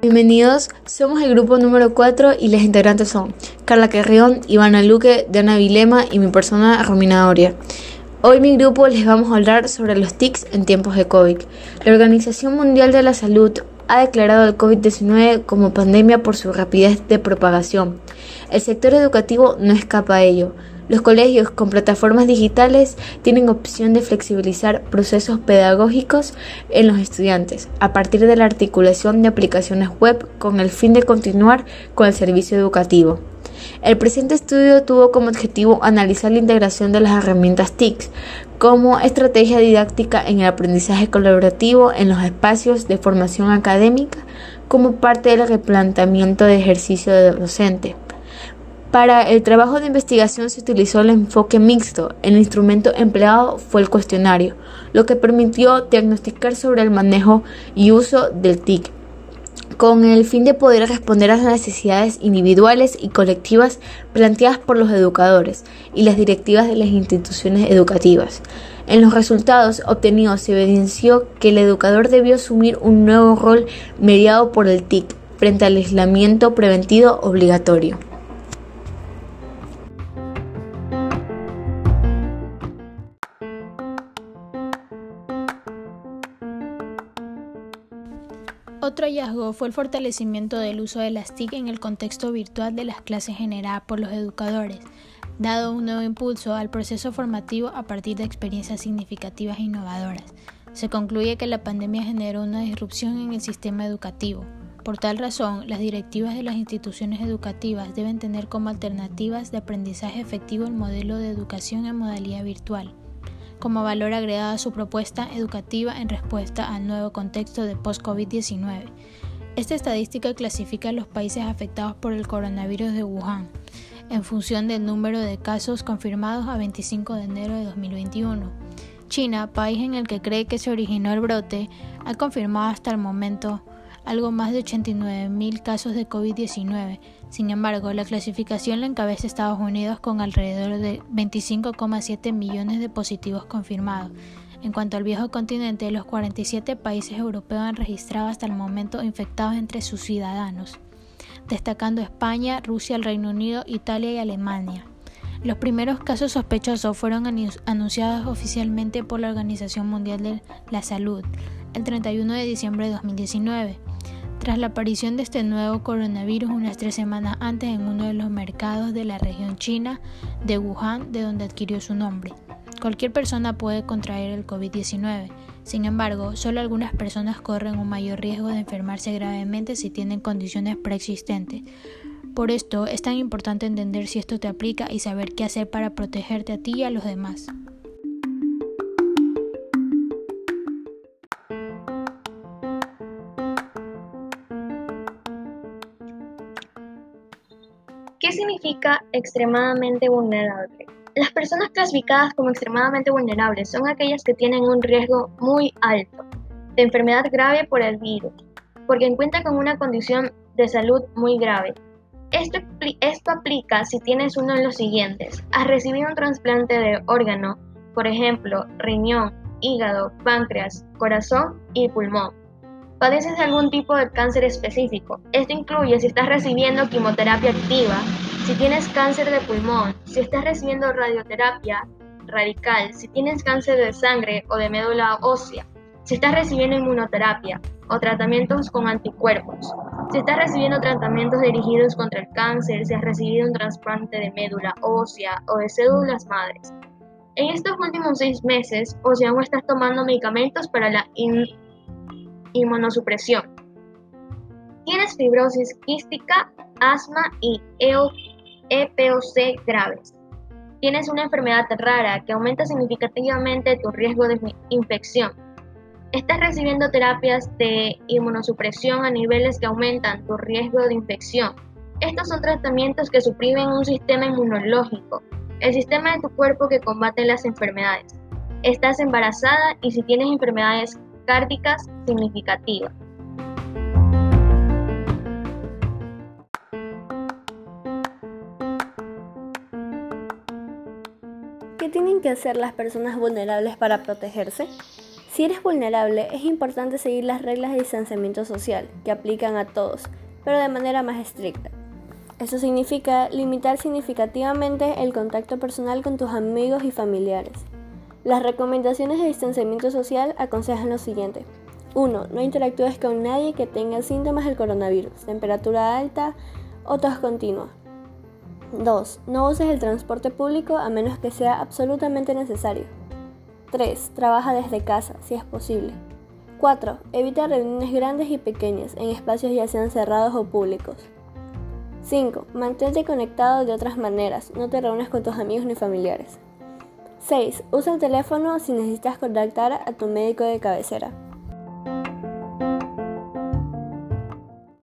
Bienvenidos, somos el grupo número 4 y las integrantes son Carla Carrión, Ivana Luque, Diana Vilema y mi persona Romina Oria. Hoy mi grupo les vamos a hablar sobre los TICs en tiempos de COVID. La Organización Mundial de la Salud ha declarado el COVID-19 como pandemia por su rapidez de propagación. El sector educativo no escapa a ello. Los colegios con plataformas digitales tienen opción de flexibilizar procesos pedagógicos en los estudiantes a partir de la articulación de aplicaciones web con el fin de continuar con el servicio educativo. El presente estudio tuvo como objetivo analizar la integración de las herramientas TIC como estrategia didáctica en el aprendizaje colaborativo en los espacios de formación académica como parte del replanteamiento de ejercicio de docente. Para el trabajo de investigación se utilizó el enfoque mixto. El instrumento empleado fue el cuestionario, lo que permitió diagnosticar sobre el manejo y uso del TIC, con el fin de poder responder a las necesidades individuales y colectivas planteadas por los educadores y las directivas de las instituciones educativas. En los resultados obtenidos se evidenció que el educador debió asumir un nuevo rol mediado por el TIC frente al aislamiento preventivo obligatorio. Otro hallazgo fue el fortalecimiento del uso de las TIC en el contexto virtual de las clases generadas por los educadores, dado un nuevo impulso al proceso formativo a partir de experiencias significativas e innovadoras. Se concluye que la pandemia generó una disrupción en el sistema educativo. Por tal razón, las directivas de las instituciones educativas deben tener como alternativas de aprendizaje efectivo el modelo de educación en modalidad virtual como valor agregado a su propuesta educativa en respuesta al nuevo contexto de post-COVID-19. Esta estadística clasifica a los países afectados por el coronavirus de Wuhan en función del número de casos confirmados a 25 de enero de 2021. China, país en el que cree que se originó el brote, ha confirmado hasta el momento algo más de 89.000 casos de COVID-19. Sin embargo, la clasificación la encabeza Estados Unidos con alrededor de 25,7 millones de positivos confirmados. En cuanto al viejo continente, los 47 países europeos han registrado hasta el momento infectados entre sus ciudadanos, destacando España, Rusia, el Reino Unido, Italia y Alemania. Los primeros casos sospechosos fueron anunciados oficialmente por la Organización Mundial de la Salud el 31 de diciembre de 2019 tras la aparición de este nuevo coronavirus unas tres semanas antes en uno de los mercados de la región china de Wuhan, de donde adquirió su nombre. Cualquier persona puede contraer el COVID-19. Sin embargo, solo algunas personas corren un mayor riesgo de enfermarse gravemente si tienen condiciones preexistentes. Por esto es tan importante entender si esto te aplica y saber qué hacer para protegerte a ti y a los demás. ¿Qué significa extremadamente vulnerable? Las personas clasificadas como extremadamente vulnerables son aquellas que tienen un riesgo muy alto de enfermedad grave por el virus, porque cuentan con una condición de salud muy grave. Esto, esto aplica si tienes uno de los siguientes. Has recibido un trasplante de órgano, por ejemplo, riñón, hígado, páncreas, corazón y pulmón padeces algún tipo de cáncer específico. Esto incluye si estás recibiendo quimioterapia activa, si tienes cáncer de pulmón, si estás recibiendo radioterapia radical, si tienes cáncer de sangre o de médula ósea, si estás recibiendo inmunoterapia o tratamientos con anticuerpos, si estás recibiendo tratamientos dirigidos contra el cáncer, si has recibido un trasplante de médula ósea o de células madres. En estos últimos seis meses, o si aún estás tomando medicamentos para la inmunosupresión. Tienes fibrosis quística, asma y EPOC graves. Tienes una enfermedad rara que aumenta significativamente tu riesgo de infección. Estás recibiendo terapias de inmunosupresión a niveles que aumentan tu riesgo de infección. Estos son tratamientos que suprimen un sistema inmunológico, el sistema de tu cuerpo que combate las enfermedades. Estás embarazada y si tienes enfermedades cárdicas significativas. ¿Qué tienen que hacer las personas vulnerables para protegerse? Si eres vulnerable, es importante seguir las reglas de distanciamiento social, que aplican a todos, pero de manera más estricta. Eso significa limitar significativamente el contacto personal con tus amigos y familiares. Las recomendaciones de distanciamiento social aconsejan lo siguiente. 1. No interactúes con nadie que tenga síntomas del coronavirus, temperatura alta o tos continua. 2. No uses el transporte público a menos que sea absolutamente necesario. 3. Trabaja desde casa, si es posible. 4. Evita reuniones grandes y pequeñas en espacios ya sean cerrados o públicos. 5. Mantente conectado de otras maneras, no te reúnes con tus amigos ni familiares. 6. Usa el teléfono si necesitas contactar a tu médico de cabecera.